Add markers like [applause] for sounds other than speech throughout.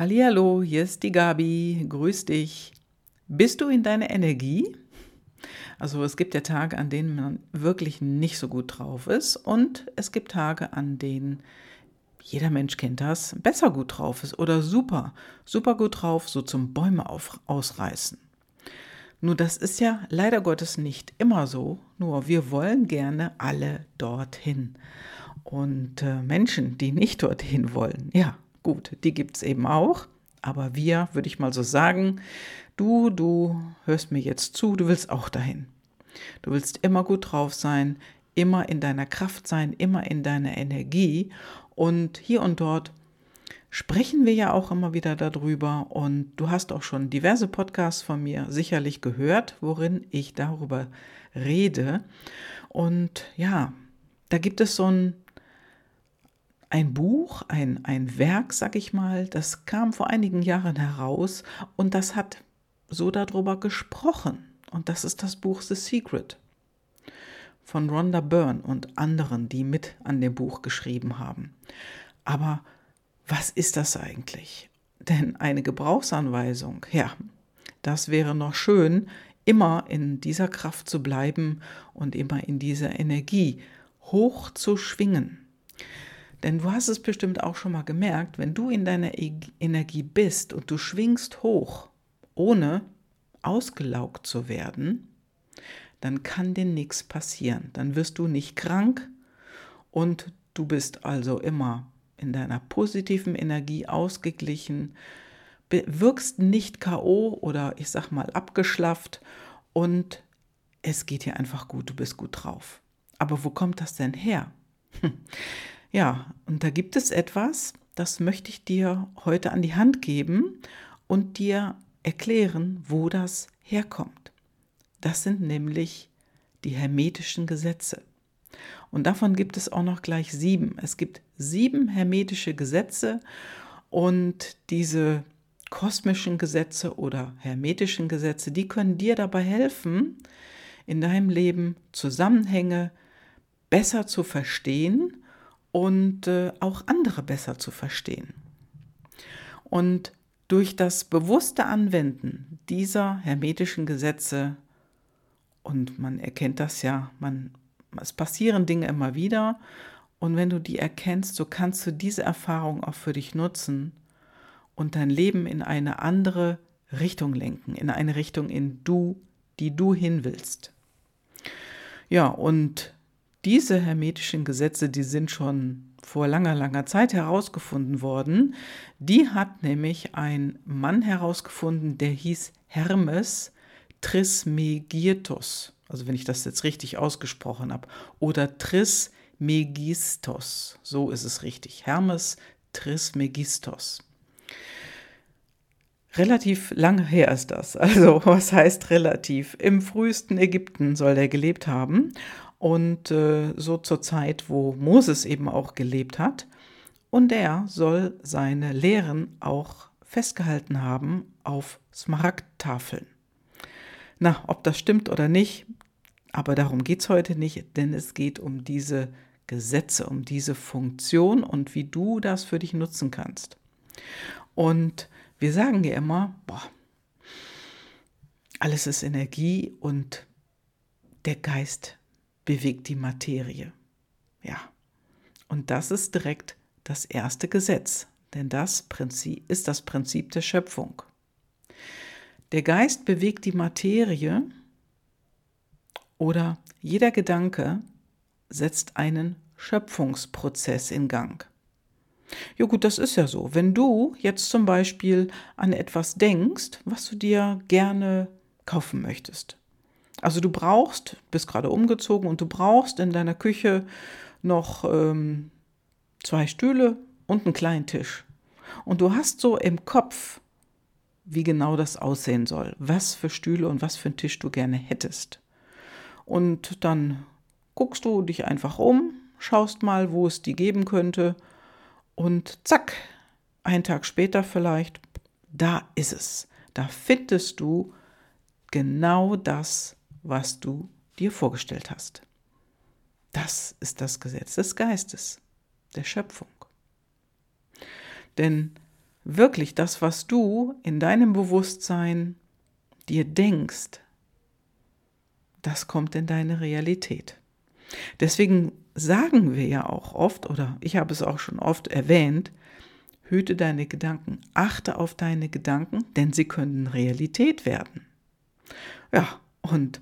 Hallihallo, hier ist die Gabi. Grüß dich. Bist du in deiner Energie? Also es gibt ja Tage, an denen man wirklich nicht so gut drauf ist und es gibt Tage, an denen jeder Mensch kennt das, besser gut drauf ist oder super, super gut drauf, so zum Bäume auf, ausreißen. Nur das ist ja leider Gottes nicht immer so, nur wir wollen gerne alle dorthin. Und äh, Menschen, die nicht dorthin wollen, ja, gut, die gibt es eben auch. Aber wir, würde ich mal so sagen, du, du hörst mir jetzt zu, du willst auch dahin. Du willst immer gut drauf sein, immer in deiner Kraft sein, immer in deiner Energie. Und hier und dort sprechen wir ja auch immer wieder darüber. Und du hast auch schon diverse Podcasts von mir sicherlich gehört, worin ich darüber rede. Und ja, da gibt es so ein ein Buch, ein, ein Werk, sag ich mal, das kam vor einigen Jahren heraus und das hat so darüber gesprochen. Und das ist das Buch The Secret von Rhonda Byrne und anderen, die mit an dem Buch geschrieben haben. Aber was ist das eigentlich? Denn eine Gebrauchsanweisung, ja, das wäre noch schön, immer in dieser Kraft zu bleiben und immer in dieser Energie hoch zu schwingen. Denn du hast es bestimmt auch schon mal gemerkt, wenn du in deiner e Energie bist und du schwingst hoch, ohne ausgelaugt zu werden, dann kann dir nichts passieren. Dann wirst du nicht krank und du bist also immer in deiner positiven Energie ausgeglichen, wirkst nicht KO oder ich sag mal abgeschlafft und es geht dir einfach gut, du bist gut drauf. Aber wo kommt das denn her? Ja, und da gibt es etwas, das möchte ich dir heute an die Hand geben und dir erklären, wo das herkommt. Das sind nämlich die hermetischen Gesetze. Und davon gibt es auch noch gleich sieben. Es gibt sieben hermetische Gesetze und diese kosmischen Gesetze oder hermetischen Gesetze, die können dir dabei helfen, in deinem Leben Zusammenhänge besser zu verstehen und äh, auch andere besser zu verstehen. Und durch das bewusste Anwenden dieser hermetischen Gesetze, und man erkennt das ja, man, es passieren Dinge immer wieder, und wenn du die erkennst, so kannst du diese Erfahrung auch für dich nutzen und dein Leben in eine andere Richtung lenken, in eine Richtung, in du, die du hin willst. Ja, und diese hermetischen Gesetze, die sind schon vor langer, langer Zeit herausgefunden worden. Die hat nämlich ein Mann herausgefunden, der hieß Hermes Trismegistos. Also wenn ich das jetzt richtig ausgesprochen habe. Oder Trismegistos. So ist es richtig. Hermes Trismegistos. Relativ lange her ist das. Also [laughs] was heißt relativ? Im frühesten Ägypten soll er gelebt haben und äh, so zur Zeit, wo Moses eben auch gelebt hat. Und er soll seine Lehren auch festgehalten haben auf Smaragdtafeln. Na, ob das stimmt oder nicht, aber darum geht es heute nicht, denn es geht um diese Gesetze, um diese Funktion und wie du das für dich nutzen kannst. Und wir sagen ja immer, boah, alles ist Energie und der Geist bewegt die Materie. Ja, und das ist direkt das erste Gesetz, denn das Prinzip ist das Prinzip der Schöpfung. Der Geist bewegt die Materie oder jeder Gedanke setzt einen Schöpfungsprozess in Gang. Ja gut, das ist ja so. Wenn du jetzt zum Beispiel an etwas denkst, was du dir gerne kaufen möchtest, also du brauchst, bist gerade umgezogen und du brauchst in deiner Küche noch ähm, zwei Stühle und einen kleinen Tisch. Und du hast so im Kopf, wie genau das aussehen soll, was für Stühle und was für einen Tisch du gerne hättest. Und dann guckst du dich einfach um, schaust mal, wo es die geben könnte und zack, einen Tag später vielleicht, da ist es. Da findest du genau das, was du dir vorgestellt hast. Das ist das Gesetz des Geistes, der Schöpfung. Denn wirklich das, was du in deinem Bewusstsein dir denkst, das kommt in deine Realität. Deswegen sagen wir ja auch oft, oder ich habe es auch schon oft erwähnt, hüte deine Gedanken, achte auf deine Gedanken, denn sie können Realität werden. Ja, und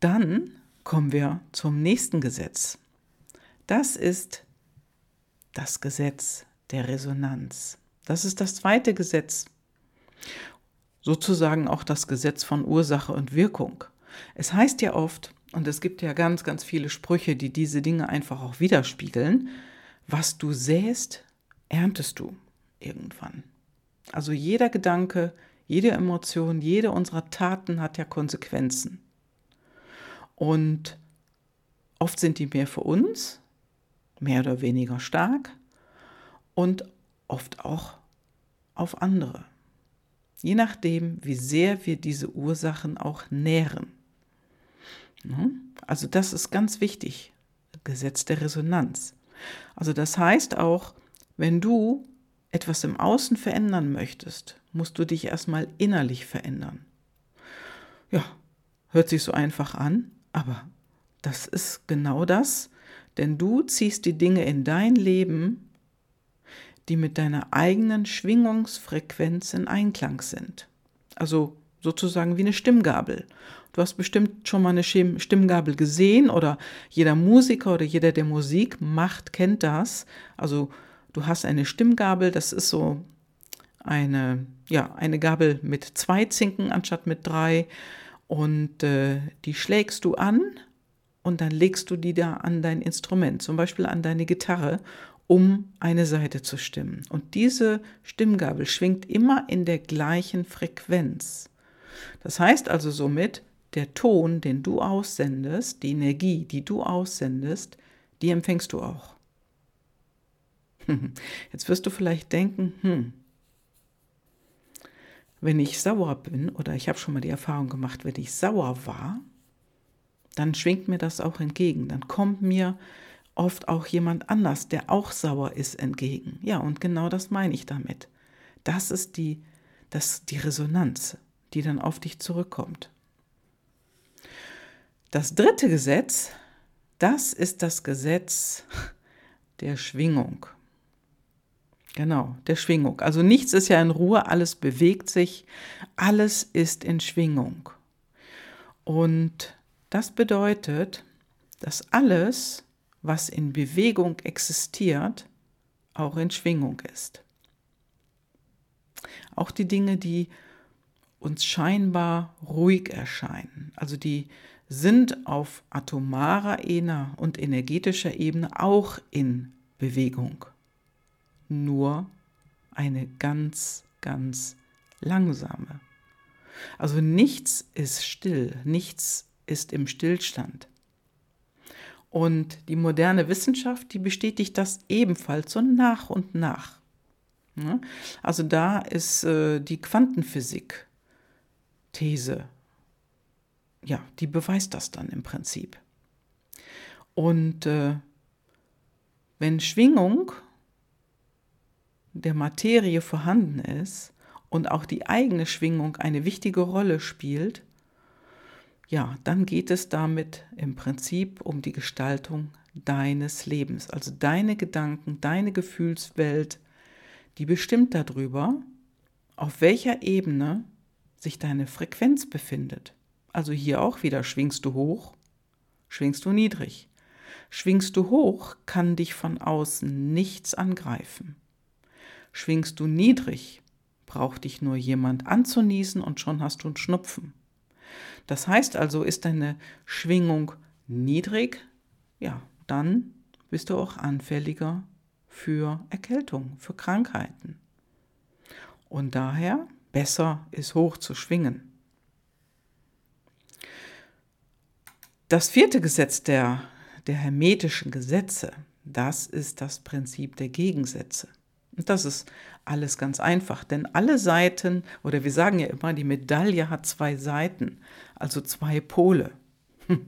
dann kommen wir zum nächsten Gesetz. Das ist das Gesetz der Resonanz. Das ist das zweite Gesetz. Sozusagen auch das Gesetz von Ursache und Wirkung. Es heißt ja oft, und es gibt ja ganz, ganz viele Sprüche, die diese Dinge einfach auch widerspiegeln, was du säst, erntest du irgendwann. Also jeder Gedanke, jede Emotion, jede unserer Taten hat ja Konsequenzen. Und oft sind die mehr für uns, mehr oder weniger stark und oft auch auf andere. Je nachdem, wie sehr wir diese Ursachen auch nähren. Ne? Also das ist ganz wichtig, Gesetz der Resonanz. Also das heißt auch, wenn du etwas im Außen verändern möchtest, musst du dich erstmal innerlich verändern. Ja, hört sich so einfach an, aber das ist genau das, denn du ziehst die Dinge in dein Leben, die mit deiner eigenen Schwingungsfrequenz in Einklang sind. Also sozusagen wie eine Stimmgabel. Du hast bestimmt schon mal eine Stimmgabel gesehen oder jeder Musiker oder jeder, der Musik macht, kennt das. Also du hast eine Stimmgabel, das ist so eine, ja, eine Gabel mit zwei Zinken anstatt mit drei und äh, die schlägst du an und dann legst du die da an dein Instrument, zum Beispiel an deine Gitarre, um eine Seite zu stimmen. Und diese Stimmgabel schwingt immer in der gleichen Frequenz. Das heißt also somit, der Ton, den du aussendest, die Energie, die du aussendest, die empfängst du auch. [laughs] Jetzt wirst du vielleicht denken, hm, wenn ich sauer bin, oder ich habe schon mal die Erfahrung gemacht, wenn ich sauer war, dann schwingt mir das auch entgegen. Dann kommt mir oft auch jemand anders, der auch sauer ist, entgegen. Ja, und genau das meine ich damit. Das ist die, das, die Resonanz, die dann auf dich zurückkommt. Das dritte Gesetz, das ist das Gesetz der Schwingung. Genau, der Schwingung. Also nichts ist ja in Ruhe, alles bewegt sich, alles ist in Schwingung. Und das bedeutet, dass alles, was in Bewegung existiert, auch in Schwingung ist. Auch die Dinge, die uns scheinbar ruhig erscheinen, also die sind auf atomarer Ebene und energetischer Ebene auch in Bewegung. Nur eine ganz, ganz langsame. Also nichts ist still, nichts ist im Stillstand. Und die moderne Wissenschaft, die bestätigt das ebenfalls so nach und nach. Also da ist äh, die Quantenphysik These ja, die beweist das dann im Prinzip. Und äh, wenn Schwingung der Materie vorhanden ist und auch die eigene Schwingung eine wichtige Rolle spielt, ja, dann geht es damit im Prinzip um die Gestaltung deines Lebens. Also deine Gedanken, deine Gefühlswelt, die bestimmt darüber, auf welcher Ebene sich deine Frequenz befindet. Also hier auch wieder, schwingst du hoch, schwingst du niedrig. Schwingst du hoch, kann dich von außen nichts angreifen. Schwingst du niedrig, braucht dich nur jemand anzunießen und schon hast du einen Schnupfen. Das heißt also, ist deine Schwingung niedrig, ja, dann bist du auch anfälliger für Erkältung, für Krankheiten. Und daher besser ist hoch zu schwingen. Das vierte Gesetz der, der hermetischen Gesetze, das ist das Prinzip der Gegensätze. Und das ist alles ganz einfach, denn alle Seiten, oder wir sagen ja immer, die Medaille hat zwei Seiten, also zwei Pole. [laughs]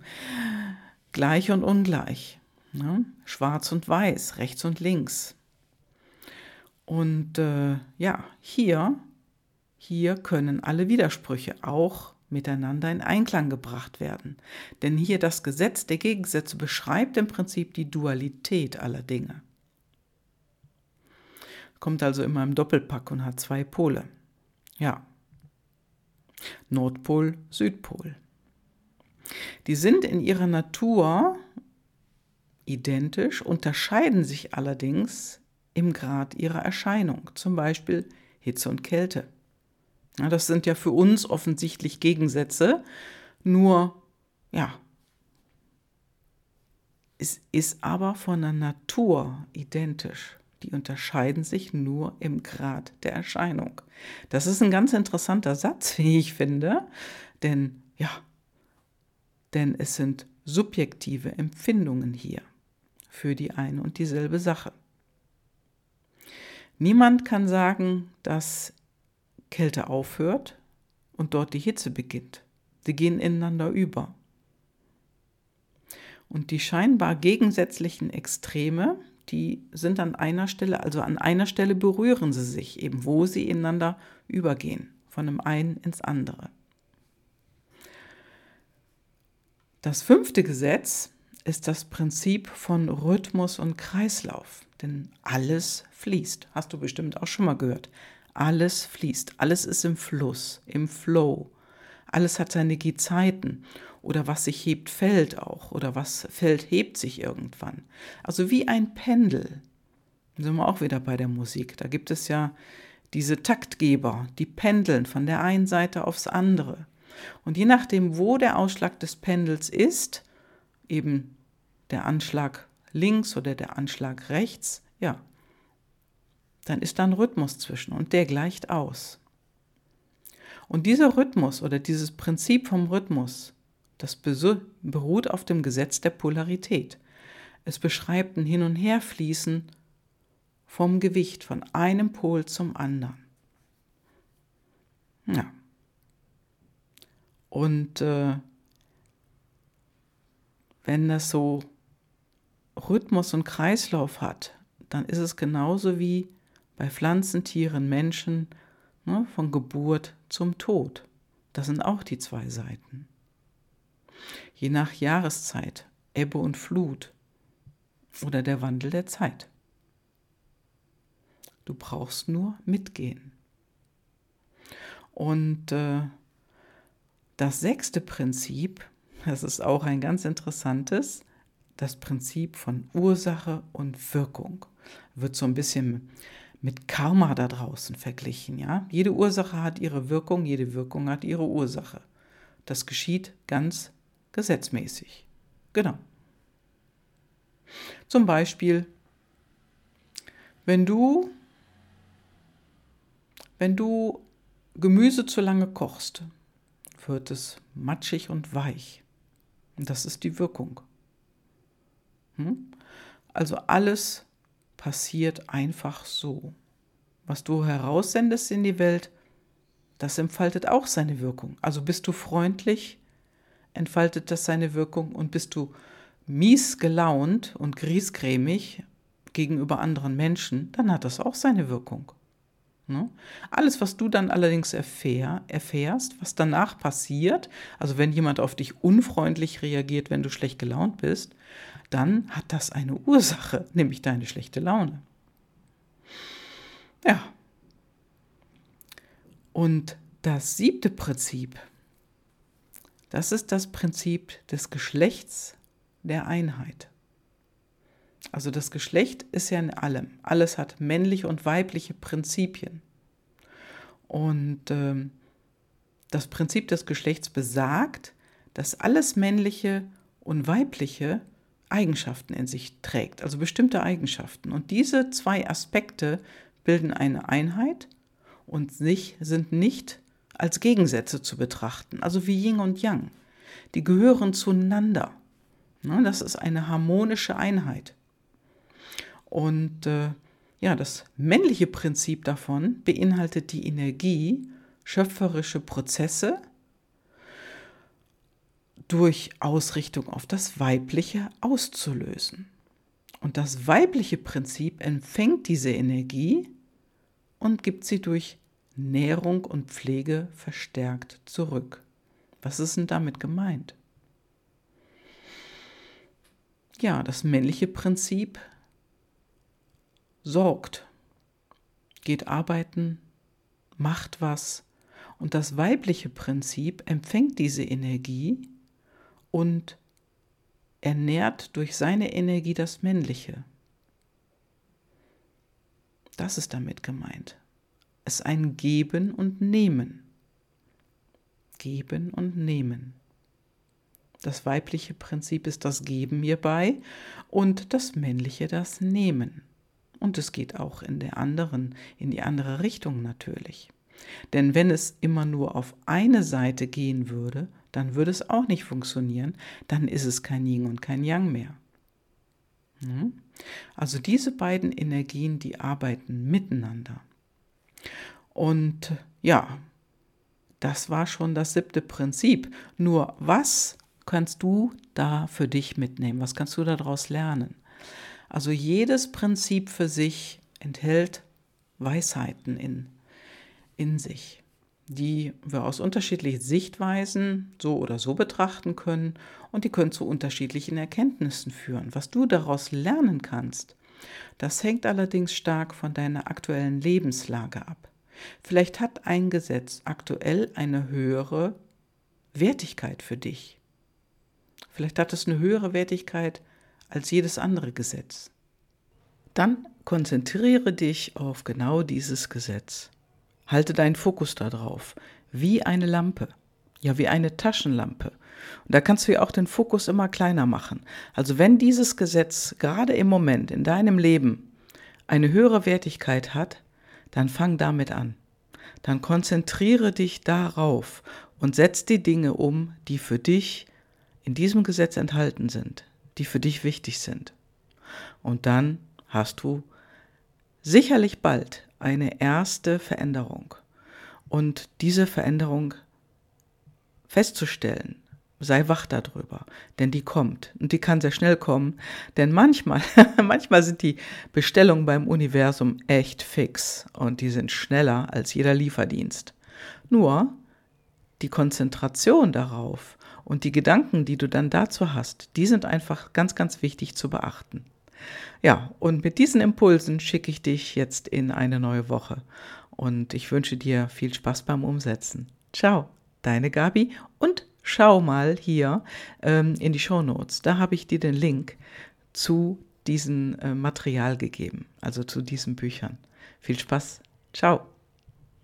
Gleich und ungleich. Ne? Schwarz und weiß, rechts und links. Und äh, ja, hier, hier können alle Widersprüche auch miteinander in Einklang gebracht werden. Denn hier das Gesetz der Gegensätze beschreibt im Prinzip die Dualität aller Dinge. Kommt also immer im Doppelpack und hat zwei Pole. Ja. Nordpol, Südpol. Die sind in ihrer Natur identisch, unterscheiden sich allerdings im Grad ihrer Erscheinung, zum Beispiel Hitze und Kälte. Ja, das sind ja für uns offensichtlich Gegensätze, nur ja, es ist aber von der Natur identisch. Die unterscheiden sich nur im Grad der Erscheinung. Das ist ein ganz interessanter Satz, [laughs] wie ich finde, denn ja, denn es sind subjektive Empfindungen hier für die eine und dieselbe Sache. Niemand kann sagen, dass Kälte aufhört und dort die Hitze beginnt. Sie gehen ineinander über. Und die scheinbar gegensätzlichen Extreme, die sind an einer Stelle, also an einer Stelle berühren sie sich, eben wo sie ineinander übergehen, von dem einen ins andere. Das fünfte Gesetz ist das Prinzip von Rhythmus und Kreislauf. Denn alles fließt. Hast du bestimmt auch schon mal gehört. Alles fließt. Alles ist im Fluss, im Flow. Alles hat seine Gezeiten. Oder was sich hebt, fällt auch. Oder was fällt, hebt sich irgendwann. Also wie ein Pendel. Da sind wir auch wieder bei der Musik. Da gibt es ja diese Taktgeber, die pendeln von der einen Seite aufs andere. Und je nachdem, wo der Ausschlag des Pendels ist, eben der Anschlag links oder der Anschlag rechts, ja, dann ist da ein Rhythmus zwischen und der gleicht aus. Und dieser Rhythmus oder dieses Prinzip vom Rhythmus, das beruht auf dem Gesetz der Polarität. Es beschreibt ein Hin- und Herfließen vom Gewicht von einem Pol zum anderen. Ja. Und äh, wenn das so Rhythmus und Kreislauf hat, dann ist es genauso wie bei Pflanzen, Tieren, Menschen, ne, von Geburt zum Tod. Das sind auch die zwei Seiten. Je nach Jahreszeit, Ebbe und Flut oder der Wandel der Zeit. Du brauchst nur mitgehen. Und äh, das sechste Prinzip, das ist auch ein ganz interessantes, das Prinzip von Ursache und Wirkung. Wird so ein bisschen mit Karma da draußen verglichen, ja? Jede Ursache hat ihre Wirkung, jede Wirkung hat ihre Ursache. Das geschieht ganz gesetzmäßig. Genau. Zum Beispiel, wenn du, wenn du Gemüse zu lange kochst, wird es matschig und weich. Und das ist die Wirkung. Hm? Also alles passiert einfach so. Was du heraussendest in die Welt, das entfaltet auch seine Wirkung. Also bist du freundlich, entfaltet das seine Wirkung und bist du mies gelaunt und griesgrämig gegenüber anderen Menschen, dann hat das auch seine Wirkung. Ne? Alles, was du dann allerdings erfähr, erfährst, was danach passiert, also wenn jemand auf dich unfreundlich reagiert, wenn du schlecht gelaunt bist, dann hat das eine Ursache, nämlich deine schlechte Laune. Ja. Und das siebte Prinzip, das ist das Prinzip des Geschlechts der Einheit. Also das Geschlecht ist ja in allem. Alles hat männliche und weibliche Prinzipien. Und ähm, das Prinzip des Geschlechts besagt, dass alles männliche und weibliche Eigenschaften in sich trägt, also bestimmte Eigenschaften. Und diese zwei Aspekte bilden eine Einheit und sich sind nicht als Gegensätze zu betrachten, also wie Yin und Yang. Die gehören zueinander. Ne, das ist eine harmonische Einheit. Und äh, ja, das männliche Prinzip davon beinhaltet die Energie, schöpferische Prozesse durch Ausrichtung auf das Weibliche auszulösen. Und das weibliche Prinzip empfängt diese Energie und gibt sie durch Nährung und Pflege verstärkt zurück. Was ist denn damit gemeint? Ja, das männliche Prinzip sorgt, geht arbeiten, macht was. Und das weibliche Prinzip empfängt diese Energie und ernährt durch seine Energie das männliche. Das ist damit gemeint. Es ist ein Geben und Nehmen. Geben und Nehmen. Das weibliche Prinzip ist das Geben hierbei und das männliche das Nehmen. Und es geht auch in der anderen, in die andere Richtung natürlich. Denn wenn es immer nur auf eine Seite gehen würde, dann würde es auch nicht funktionieren, dann ist es kein Yin und kein Yang mehr. Hm? Also diese beiden Energien, die arbeiten miteinander. Und ja, das war schon das siebte Prinzip. Nur was kannst du da für dich mitnehmen? Was kannst du daraus lernen? Also jedes Prinzip für sich enthält Weisheiten in, in sich, die wir aus unterschiedlichen Sichtweisen so oder so betrachten können und die können zu unterschiedlichen Erkenntnissen führen. Was du daraus lernen kannst, das hängt allerdings stark von deiner aktuellen Lebenslage ab. Vielleicht hat ein Gesetz aktuell eine höhere Wertigkeit für dich. Vielleicht hat es eine höhere Wertigkeit als jedes andere Gesetz. Dann konzentriere dich auf genau dieses Gesetz. Halte deinen Fokus darauf, wie eine Lampe, ja wie eine Taschenlampe. Und da kannst du ja auch den Fokus immer kleiner machen. Also wenn dieses Gesetz gerade im Moment in deinem Leben eine höhere Wertigkeit hat, dann fang damit an. Dann konzentriere dich darauf und setz die Dinge um, die für dich in diesem Gesetz enthalten sind, die für dich wichtig sind. Und dann hast du sicherlich bald eine erste Veränderung. Und diese Veränderung festzustellen, sei wach darüber, denn die kommt und die kann sehr schnell kommen, denn manchmal, [laughs] manchmal sind die Bestellungen beim Universum echt fix und die sind schneller als jeder Lieferdienst. Nur die Konzentration darauf und die Gedanken, die du dann dazu hast, die sind einfach ganz, ganz wichtig zu beachten. Ja, und mit diesen Impulsen schicke ich dich jetzt in eine neue Woche. Und ich wünsche dir viel Spaß beim Umsetzen. Ciao, deine Gabi. Und schau mal hier ähm, in die Show Notes. Da habe ich dir den Link zu diesem äh, Material gegeben, also zu diesen Büchern. Viel Spaß. Ciao.